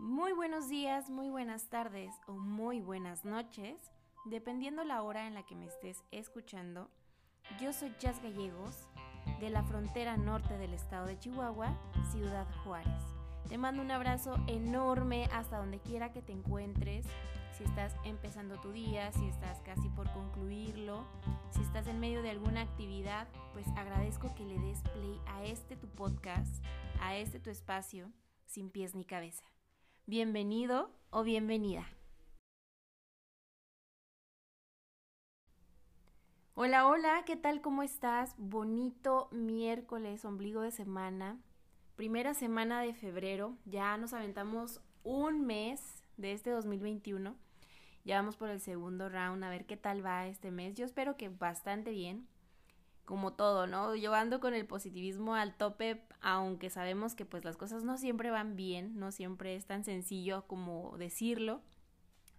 Muy buenos días, muy buenas tardes o muy buenas noches, dependiendo la hora en la que me estés escuchando. Yo soy Jazz Gallegos, de la frontera norte del estado de Chihuahua, Ciudad Juárez. Te mando un abrazo enorme hasta donde quiera que te encuentres. Si estás empezando tu día, si estás casi por concluirlo, si estás en medio de alguna actividad, pues agradezco que le des play a este tu podcast, a este tu espacio, sin pies ni cabeza. Bienvenido o bienvenida. Hola, hola, ¿qué tal? ¿Cómo estás? Bonito miércoles, ombligo de semana, primera semana de febrero, ya nos aventamos un mes de este 2021, ya vamos por el segundo round, a ver qué tal va este mes, yo espero que bastante bien, como todo, ¿no? Yo ando con el positivismo al tope, aunque sabemos que pues las cosas no siempre van bien, no siempre es tan sencillo como decirlo.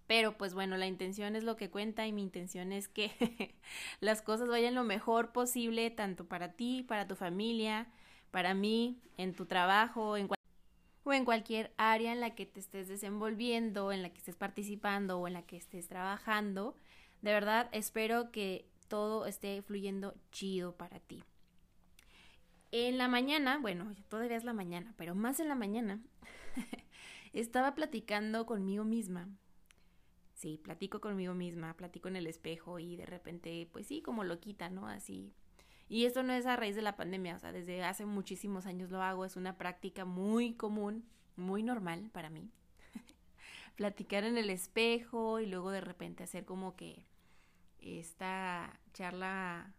Pero pues bueno, la intención es lo que cuenta y mi intención es que las cosas vayan lo mejor posible, tanto para ti, para tu familia, para mí, en tu trabajo, en o en cualquier área en la que te estés desenvolviendo, en la que estés participando o en la que estés trabajando. De verdad, espero que todo esté fluyendo chido para ti. En la mañana, bueno, todavía es la mañana, pero más en la mañana, estaba platicando conmigo misma. Sí, platico conmigo misma, platico en el espejo y de repente, pues sí, como lo quita, ¿no? Así. Y esto no es a raíz de la pandemia, o sea, desde hace muchísimos años lo hago, es una práctica muy común, muy normal para mí. Platicar en el espejo y luego de repente hacer como que esta charla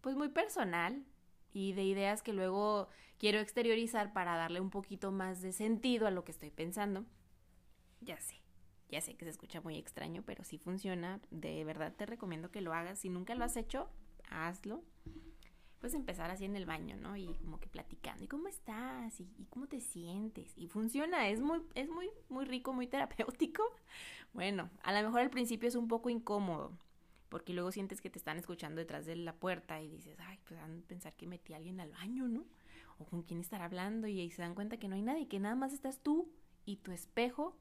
pues muy personal y de ideas que luego quiero exteriorizar para darle un poquito más de sentido a lo que estoy pensando. Ya sé, ya sé que se escucha muy extraño, pero si funciona. De verdad te recomiendo que lo hagas. Si nunca lo has hecho, hazlo. Puedes empezar así en el baño, ¿no? Y como que platicando. ¿Y cómo estás? ¿Y, y cómo te sientes? Y funciona. Es muy, es muy, muy rico, muy terapéutico. Bueno, a lo mejor al principio es un poco incómodo porque luego sientes que te están escuchando detrás de la puerta y dices, ay, pues van a pensar que metí a alguien al baño, ¿no? O con quién estar hablando y ahí se dan cuenta que no hay nadie, que nada más estás tú y tu espejo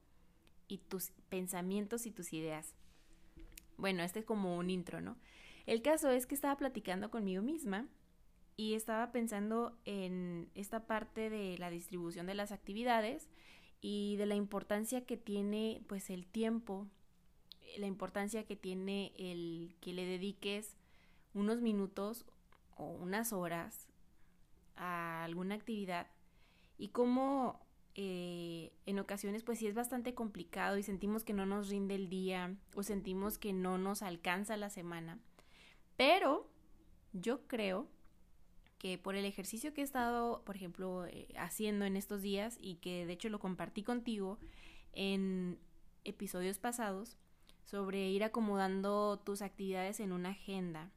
y tus pensamientos y tus ideas. Bueno, este es como un intro, ¿no? El caso es que estaba platicando conmigo misma y estaba pensando en esta parte de la distribución de las actividades y de la importancia que tiene pues el tiempo la importancia que tiene el que le dediques unos minutos o unas horas a alguna actividad y cómo eh, en ocasiones pues sí es bastante complicado y sentimos que no nos rinde el día o sentimos que no nos alcanza la semana. Pero yo creo que por el ejercicio que he estado, por ejemplo, eh, haciendo en estos días y que de hecho lo compartí contigo en episodios pasados, sobre ir acomodando tus actividades en una agenda,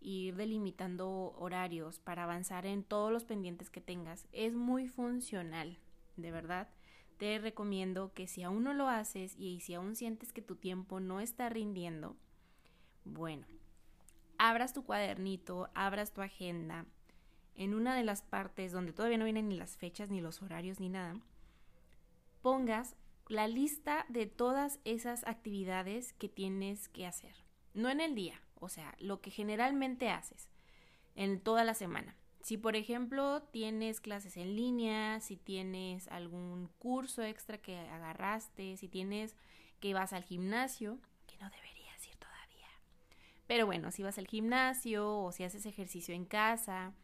ir delimitando horarios para avanzar en todos los pendientes que tengas. Es muy funcional, de verdad. Te recomiendo que si aún no lo haces y si aún sientes que tu tiempo no está rindiendo, bueno, abras tu cuadernito, abras tu agenda, en una de las partes donde todavía no vienen ni las fechas, ni los horarios, ni nada, pongas la lista de todas esas actividades que tienes que hacer. No en el día, o sea, lo que generalmente haces en toda la semana. Si por ejemplo tienes clases en línea, si tienes algún curso extra que agarraste, si tienes que vas al gimnasio, que no deberías ir todavía. Pero bueno, si vas al gimnasio o si haces ejercicio en casa,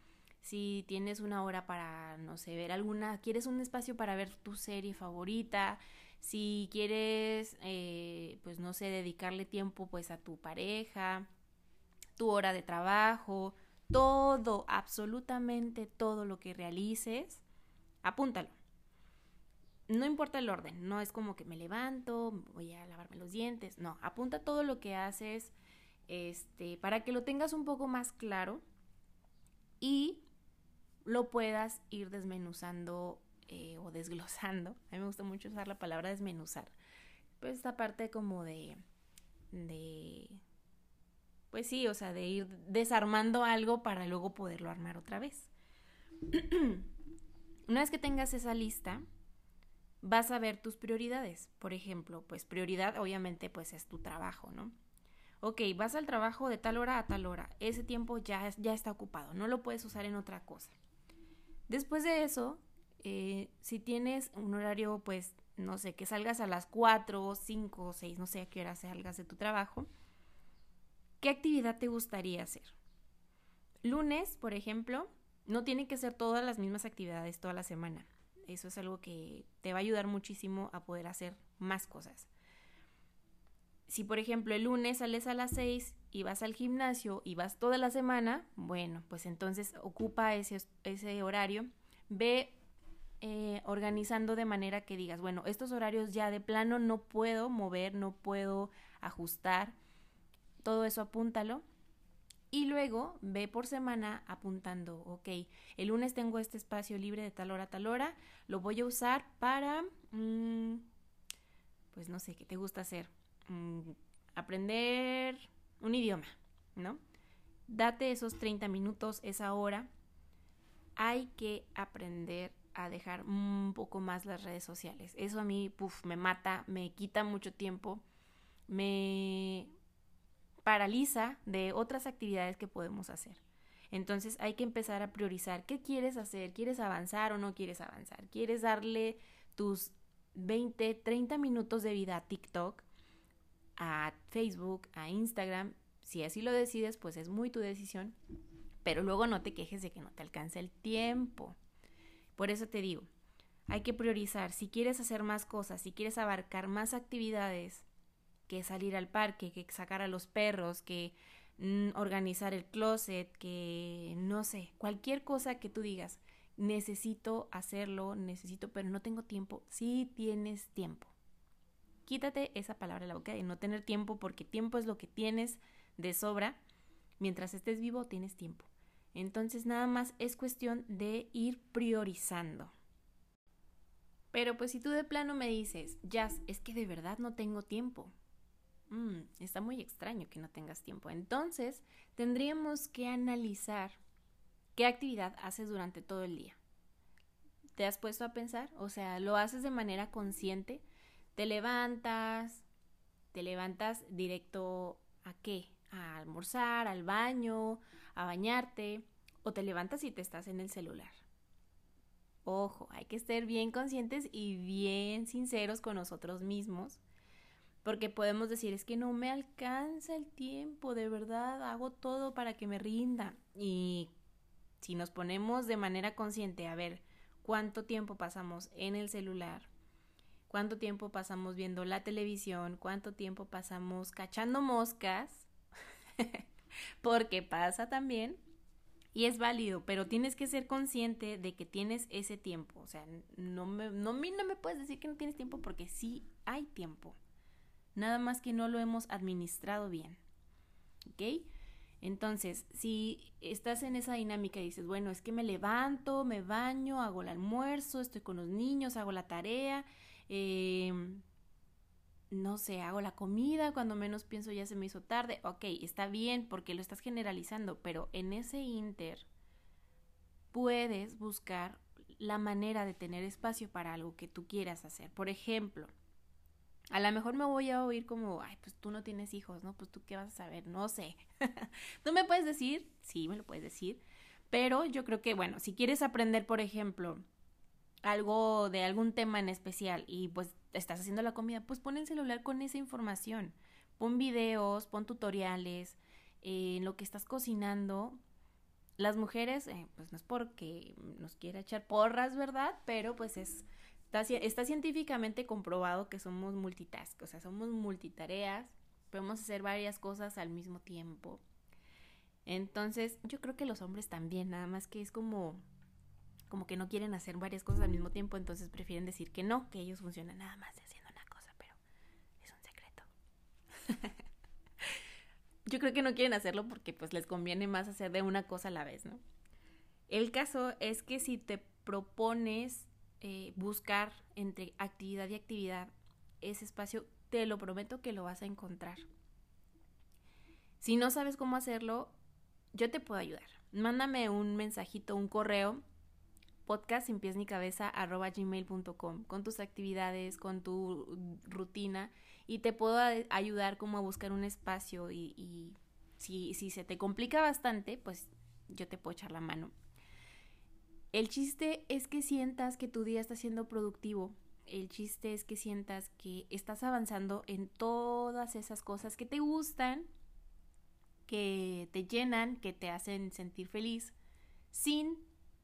si tienes una hora para, no sé, ver alguna, quieres un espacio para ver tu serie favorita, si quieres, eh, pues no sé, dedicarle tiempo pues a tu pareja, tu hora de trabajo, todo, absolutamente todo lo que realices, apúntalo. No importa el orden, no es como que me levanto, voy a lavarme los dientes, no, apunta todo lo que haces, este, para que lo tengas un poco más claro y lo puedas ir desmenuzando eh, o desglosando. A mí me gusta mucho usar la palabra desmenuzar. Pues esta parte como de, de, pues sí, o sea, de ir desarmando algo para luego poderlo armar otra vez. Una vez que tengas esa lista, vas a ver tus prioridades. Por ejemplo, pues prioridad obviamente pues es tu trabajo, ¿no? Ok, vas al trabajo de tal hora a tal hora. Ese tiempo ya, ya está ocupado, no lo puedes usar en otra cosa. Después de eso, eh, si tienes un horario, pues, no sé, que salgas a las 4, 5, 6, no sé a qué hora salgas de tu trabajo, ¿qué actividad te gustaría hacer? Lunes, por ejemplo, no tienen que ser todas las mismas actividades toda la semana. Eso es algo que te va a ayudar muchísimo a poder hacer más cosas si por ejemplo el lunes sales a las 6 y vas al gimnasio y vas toda la semana, bueno, pues entonces ocupa ese, ese horario, ve eh, organizando de manera que digas, bueno, estos horarios ya de plano no puedo mover, no puedo ajustar, todo eso apúntalo. Y luego ve por semana apuntando, ok, el lunes tengo este espacio libre de tal hora a tal hora, lo voy a usar para, mm, pues no sé, ¿qué te gusta hacer? Mm, aprender un idioma, ¿no? Date esos 30 minutos, esa hora. Hay que aprender a dejar un poco más las redes sociales. Eso a mí, me mata, me quita mucho tiempo, me paraliza de otras actividades que podemos hacer. Entonces hay que empezar a priorizar qué quieres hacer, quieres avanzar o no quieres avanzar, quieres darle tus 20, 30 minutos de vida a TikTok a Facebook, a Instagram. Si así lo decides, pues es muy tu decisión. Pero luego no te quejes de que no te alcance el tiempo. Por eso te digo, hay que priorizar. Si quieres hacer más cosas, si quieres abarcar más actividades, que salir al parque, que sacar a los perros, que mm, organizar el closet, que no sé, cualquier cosa que tú digas, necesito hacerlo, necesito, pero no tengo tiempo. Sí tienes tiempo. Quítate esa palabra de la boca de no tener tiempo porque tiempo es lo que tienes de sobra. Mientras estés vivo tienes tiempo. Entonces nada más es cuestión de ir priorizando. Pero pues si tú de plano me dices, Jazz, es que de verdad no tengo tiempo. Mm, está muy extraño que no tengas tiempo. Entonces tendríamos que analizar qué actividad haces durante todo el día. ¿Te has puesto a pensar? O sea, ¿lo haces de manera consciente? Te levantas, te levantas directo a qué? A almorzar, al baño, a bañarte, o te levantas y te estás en el celular. Ojo, hay que ser bien conscientes y bien sinceros con nosotros mismos, porque podemos decir, es que no me alcanza el tiempo, de verdad, hago todo para que me rinda. Y si nos ponemos de manera consciente a ver cuánto tiempo pasamos en el celular, cuánto tiempo pasamos viendo la televisión, cuánto tiempo pasamos cachando moscas, porque pasa también y es válido, pero tienes que ser consciente de que tienes ese tiempo, o sea, no me, no, no me puedes decir que no tienes tiempo porque sí hay tiempo, nada más que no lo hemos administrado bien, ¿ok? Entonces, si estás en esa dinámica y dices, bueno, es que me levanto, me baño, hago el almuerzo, estoy con los niños, hago la tarea, Em, no sé, hago la comida, cuando menos pienso ya se me hizo tarde, ok, está bien porque lo estás generalizando, pero en ese inter puedes buscar la manera de tener espacio para algo que tú quieras hacer. Por ejemplo, a lo mejor me voy a oír como, ay, pues tú no tienes hijos, ¿no? Pues tú qué vas a saber, no sé. ¿Tú me puedes decir? Sí, me lo puedes decir. Pero yo creo que, bueno, si quieres aprender, por ejemplo, algo de algún tema en especial y pues estás haciendo la comida, pues pon el celular con esa información. Pon videos, pon tutoriales, eh, en lo que estás cocinando. Las mujeres, eh, pues no es porque nos quiera echar porras, ¿verdad? Pero pues es, está, está científicamente comprobado que somos multitask, o sea, somos multitareas, podemos hacer varias cosas al mismo tiempo. Entonces, yo creo que los hombres también, nada más que es como como que no quieren hacer varias cosas al mismo tiempo, entonces prefieren decir que no, que ellos funcionan nada más haciendo una cosa, pero es un secreto. Yo creo que no quieren hacerlo porque pues les conviene más hacer de una cosa a la vez, ¿no? El caso es que si te propones eh, buscar entre actividad y actividad ese espacio, te lo prometo que lo vas a encontrar. Si no sabes cómo hacerlo, yo te puedo ayudar. Mándame un mensajito, un correo podcast sin pies ni cabeza arroba gmail.com con tus actividades, con tu rutina y te puedo ayudar como a buscar un espacio y, y si, si se te complica bastante, pues yo te puedo echar la mano. El chiste es que sientas que tu día está siendo productivo. El chiste es que sientas que estás avanzando en todas esas cosas que te gustan, que te llenan, que te hacen sentir feliz, sin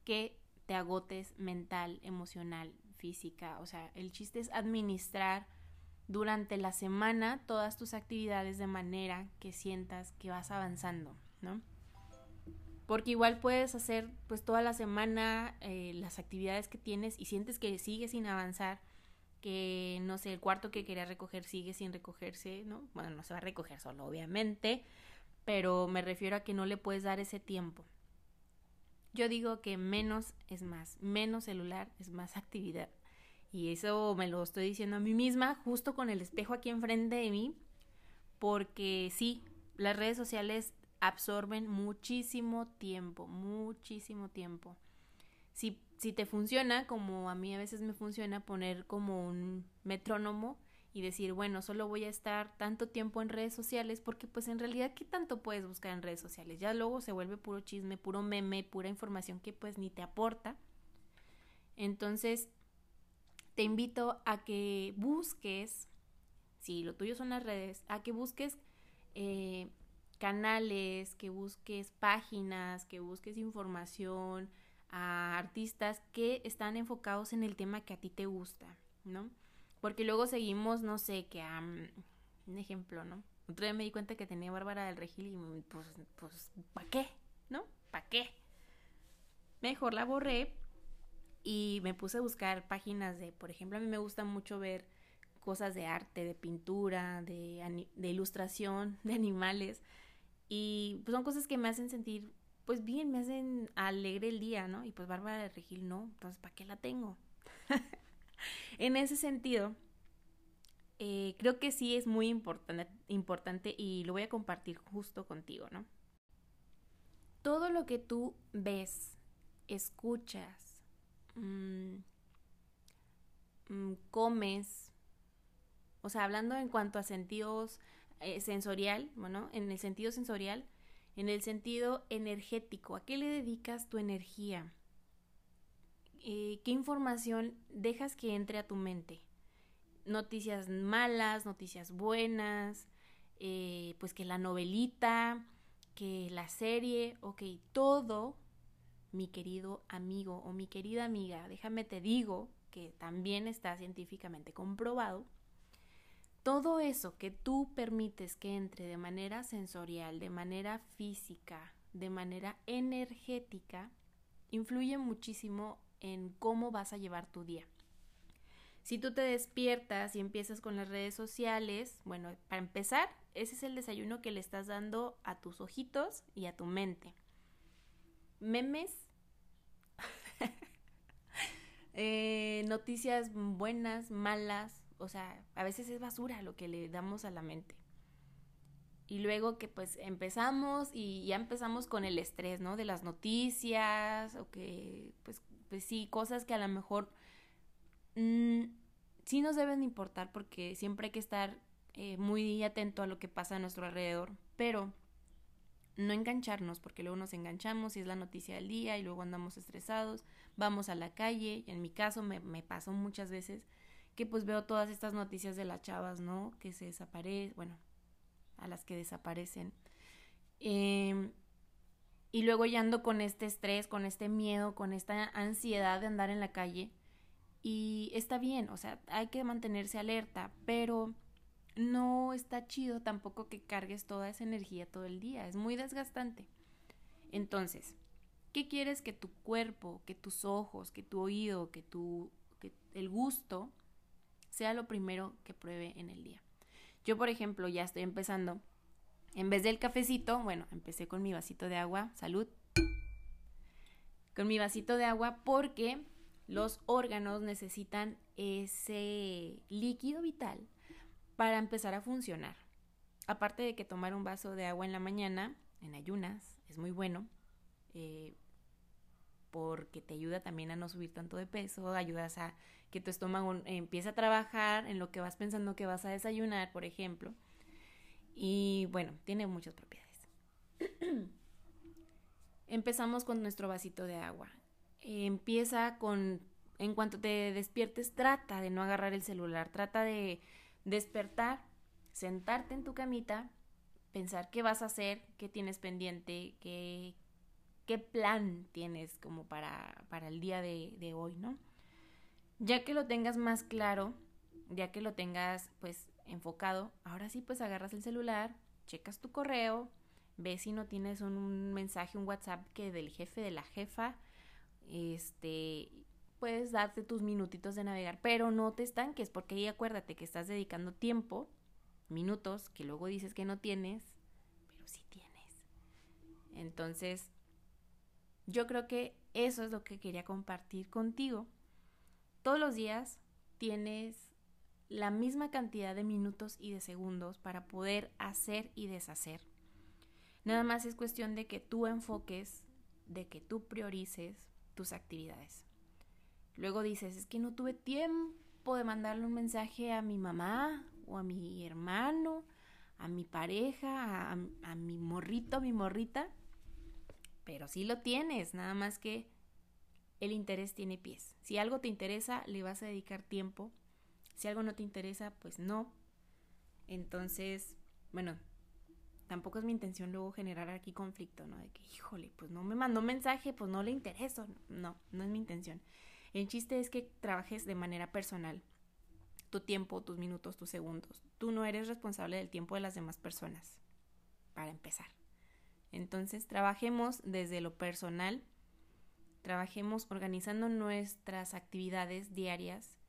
que te agotes mental, emocional, física. O sea, el chiste es administrar durante la semana todas tus actividades de manera que sientas que vas avanzando, ¿no? Porque igual puedes hacer pues toda la semana eh, las actividades que tienes y sientes que sigues sin avanzar, que no sé, el cuarto que querías recoger sigue sin recogerse, ¿no? Bueno, no se va a recoger solo, obviamente, pero me refiero a que no le puedes dar ese tiempo. Yo digo que menos es más, menos celular es más actividad. Y eso me lo estoy diciendo a mí misma, justo con el espejo aquí enfrente de mí, porque sí, las redes sociales absorben muchísimo tiempo, muchísimo tiempo. Si, si te funciona, como a mí a veces me funciona, poner como un metrónomo y decir, bueno, solo voy a estar tanto tiempo en redes sociales, porque pues en realidad, ¿qué tanto puedes buscar en redes sociales? Ya luego se vuelve puro chisme, puro meme, pura información que pues ni te aporta. Entonces, te invito a que busques, si lo tuyo son las redes, a que busques eh, canales, que busques páginas, que busques información a artistas que están enfocados en el tema que a ti te gusta, ¿no? Porque luego seguimos, no sé, que a... un ejemplo, ¿no? Otro día me di cuenta que tenía Bárbara del Regil y pues, pues, ¿para qué? ¿No? ¿Para qué? Mejor la borré y me puse a buscar páginas de, por ejemplo, a mí me gusta mucho ver cosas de arte, de pintura, de, ilustración, de animales. Y pues son cosas que me hacen sentir, pues bien, me hacen alegre el día, ¿no? Y pues Bárbara de Regil no, entonces ¿para qué la tengo? en ese sentido, eh, creo que sí es muy importante, y lo voy a compartir justo contigo, ¿no? Todo lo que tú ves, escuchas, Mm, mm, comes, o sea, hablando en cuanto a sentidos eh, sensorial, bueno, en el sentido sensorial, en el sentido energético, ¿a qué le dedicas tu energía? Eh, ¿Qué información dejas que entre a tu mente? Noticias malas, noticias buenas, eh, pues que la novelita, que la serie, ok, todo mi querido amigo o mi querida amiga, déjame te digo que también está científicamente comprobado, todo eso que tú permites que entre de manera sensorial, de manera física, de manera energética, influye muchísimo en cómo vas a llevar tu día. Si tú te despiertas y empiezas con las redes sociales, bueno, para empezar, ese es el desayuno que le estás dando a tus ojitos y a tu mente memes, eh, noticias buenas, malas, o sea, a veces es basura lo que le damos a la mente. Y luego que pues empezamos y ya empezamos con el estrés, ¿no? De las noticias o que pues, pues sí, cosas que a lo mejor mm, sí nos deben importar porque siempre hay que estar eh, muy atento a lo que pasa a nuestro alrededor. Pero no engancharnos, porque luego nos enganchamos y es la noticia del día y luego andamos estresados, vamos a la calle, en mi caso me, me pasó muchas veces que pues veo todas estas noticias de las chavas, ¿no? Que se desaparecen, bueno, a las que desaparecen. Em, y luego ya ando con este estrés, con este miedo, con esta ansiedad de andar en la calle. Y está bien, o sea, hay que mantenerse alerta, pero no está chido tampoco que cargues toda esa energía todo el día, es muy desgastante. Entonces, ¿qué quieres que tu cuerpo, que tus ojos, que tu oído, que tu el gusto sea lo primero que pruebe en el día? Yo, por ejemplo, ya estoy empezando en vez del cafecito, bueno, empecé con mi vasito de agua, salud. Con mi vasito de agua porque los órganos necesitan ese líquido vital para empezar a funcionar. Aparte de que tomar un vaso de agua en la mañana, en ayunas, es muy bueno. Eh, porque te ayuda también a no subir tanto de peso, ayudas a que tu estómago empiece a trabajar en lo que vas pensando que vas a desayunar, por ejemplo. Y bueno, tiene muchas propiedades. Empezamos con nuestro vasito de agua. empieza con, en cuanto te despiertes, trata de no agarrar el celular, trata de despertar, sentarte en tu camita, pensar qué vas a hacer, qué tienes pendiente, qué, qué plan tienes como para, para el día de, de hoy, ¿no? Ya que lo tengas más claro, ya que lo tengas pues enfocado, ahora sí pues agarras el celular, checas tu correo, ves si no tienes un, mensaje, un WhatsApp que del jefe, de la jefa, este, puedes darte tus minutitos de navegar, pero no te estanques, porque ahí acuérdate que estás dedicando tiempo, minutos, que luego dices que no tienes, pero sí tienes. Entonces, yo creo que eso es lo que quería compartir contigo. Todos los días tienes la misma cantidad de minutos y de segundos para poder hacer y deshacer. Nada más es cuestión de que tú enfoques, de que tú priorices tus actividades. Luego dices, es que no tuve tiempo de mandarle un mensaje a mi mamá o a mi hermano, a mi pareja, a, mi morrito, a mi morrita. Pero sí lo tienes, nada más que el interés tiene pies. Si algo te interesa, le vas a dedicar tiempo si algo no te interesa, pues no. Entonces, bueno, tampoco es mi intención luego generar aquí conflicto, ¿no? De que, híjole, pues no me mandó mensaje, pues no le intereso. No, no es mi intención. El chiste es que trabajes de manera personal. Tu tiempo, tus minutos, tus segundos. Tú no eres responsable del tiempo de las demás personas, para empezar. Entonces, trabajemos desde lo personal, trabajemos organizando nuestras actividades diarias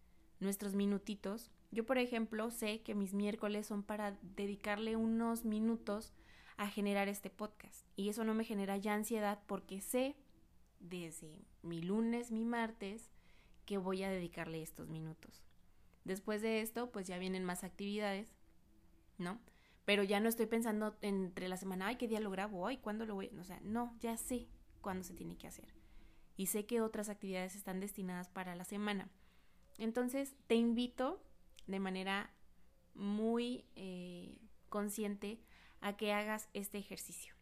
nuestros minutitos. Yo, por ejemplo, sé que mis miércoles son para dedicarle unos minutos a generar este podcast. Y eso no me genera ya ansiedad porque sé desde mi lunes, mi martes, que voy a dedicarle estos minutos. Después de esto, pues ya vienen más actividades, ¿no? Pero ya no estoy pensando entre la semana, ay, ¿qué día lo grabo? Ay, ¿cuándo lo voy? O sea, no, ya sé cuándo se tiene que hacer. Y sé que otras actividades están destinadas para la semana. Entonces, te invito de manera muy eh, consciente a que hagas este ejercicio.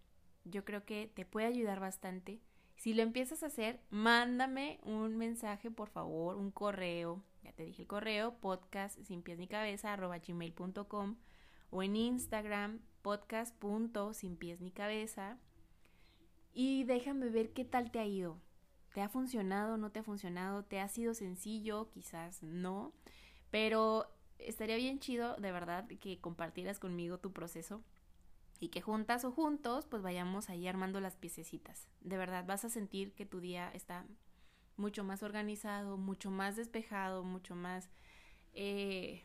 Yo creo que te puede ayudar bastante. Si lo empiezas a hacer, mándame un mensaje, por favor, un correo. Ya te dije el correo, podcast sin pies ni cabeza, arroba gmail.com o en Instagram, podcast sin pies ni cabeza. Y déjame ver qué tal te ha ido. ¿Te ha funcionado? ¿No te ha funcionado? ¿Te ha sido sencillo? Quizás no. Pero estaría bien chido, de verdad, que compartieras conmigo tu proceso y que juntas o juntos pues vayamos ahí armando las piececitas. De verdad, vas a sentir que tu día está mucho más organizado, mucho más despejado, mucho más eh,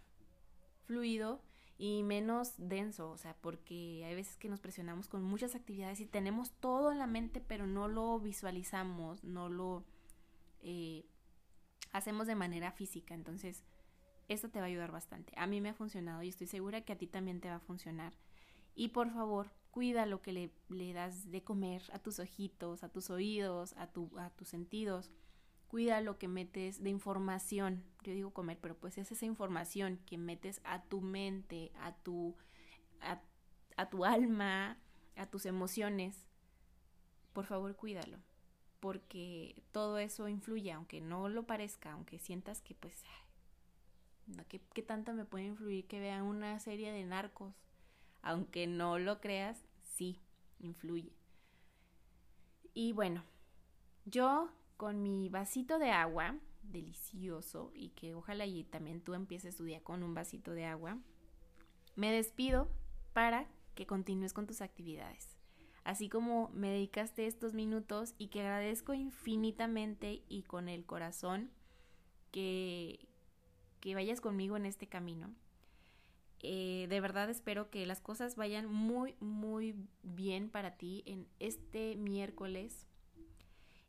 fluido y menos denso, o sea, porque hay veces que nos presionamos con muchas actividades y tenemos todo en la mente, pero no lo visualizamos, no lo eh, hacemos de manera física. Entonces, esto te va a ayudar bastante. A mí me ha funcionado y estoy segura que a ti también te va a funcionar. Y por favor, cuida lo que le, le das de comer a tus ojitos, a tus oídos, a, tu, a tus sentidos cuida lo que metes de información. Yo digo comer, pero pues es esa información que metes a tu mente, a tu, a, tu alma, a tus emociones. Por favor, cuídalo. Porque todo eso influye, aunque no lo parezca, aunque sientas que pues, ¿qué, ¿qué tanto me puede influir que vea una serie de narcos? Aunque no lo creas, sí, influye. Y bueno, yo con mi vasito de agua, delicioso, y que ojalá y también tú empieces tu día con un vasito de agua, me despido para que continúes con tus actividades. Así como me dedicaste estos minutos y que agradezco infinitamente y con el corazón que, que vayas conmigo en este camino. Eh, de verdad espero que las cosas vayan muy, muy bien para ti en este miércoles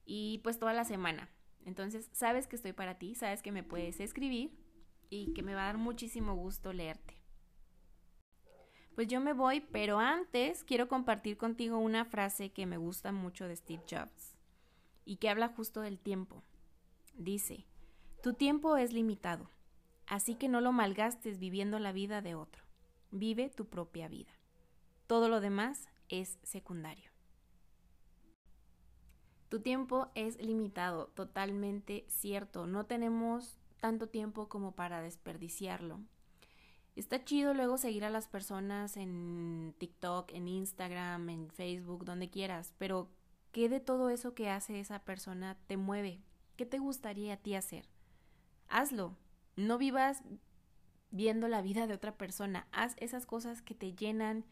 y pues toda la semana. Entonces, sabes que estoy para ti, sabes que me puedes escribir y que me va a dar muchísimo gusto leerte. Pues yo me voy, pero antes quiero compartir contigo una frase que me gusta mucho de Steve Jobs. y que habla justo del tiempo. Dice, tu tiempo es limitado, así que no lo malgastes viviendo la vida de otro. Vive tu propia vida. Todo lo demás es secundario. Tu tiempo es limitado, totalmente cierto. No tenemos tanto tiempo como para desperdiciarlo. Está chido luego seguir a las personas en TikTok, en Instagram, en Facebook, donde quieras, pero ¿qué de todo eso que hace esa persona te mueve? ¿Qué te gustaría a ti hacer? Hazlo. No vivas viendo la vida de otra persona. Haz esas cosas que te llenan.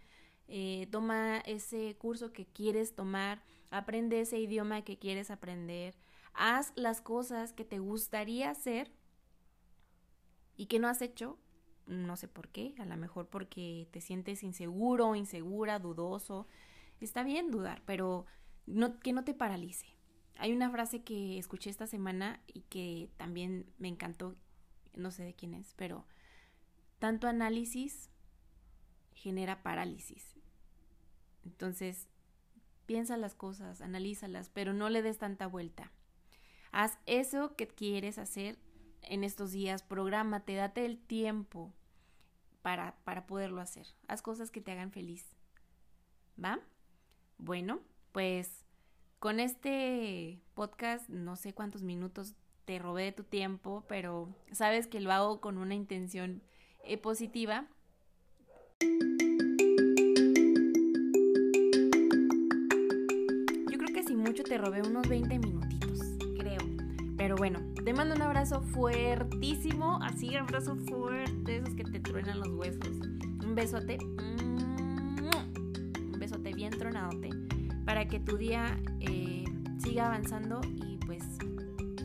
Eh, toma ese curso que quieres tomar. Aprende ese idioma que quieres aprender. Haz las cosas que te gustaría hacer y que no has hecho. No sé por qué. A lo mejor porque te sientes inseguro, insegura, dudoso. Está bien dudar, pero que no te paralice. Hay una frase que escuché esta semana y que también me encantó, no sé de quién es, pero tanto análisis genera parálisis. Entonces, piensa las cosas, analízalas, pero no le des tanta vuelta. Haz eso que quieres hacer en estos días, prográmate, date el tiempo para, para poderlo hacer. Haz cosas que te hagan feliz. ¿Va? Bueno, pues con este podcast, no sé cuántos minutos te robé de tu tiempo, pero sabes que lo hago con una intención eh, positiva. Mucho te robé unos 20 minutitos, creo. Pero bueno, te mando un abrazo fuertísimo, así abrazo fuerte, esos que te truenan los huesos. Un besote. Un besote bien tronadote para que tu día eh, siga avanzando y pues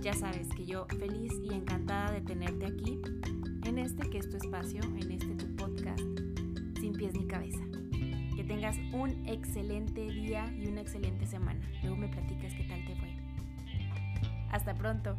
ya sabes que yo feliz y encantada de tenerte aquí en este que es tu espacio, en este tu podcast, sin pies ni cabeza. Tengas un excelente día y una excelente semana. Luego me platicas qué tal te fue. Hasta pronto.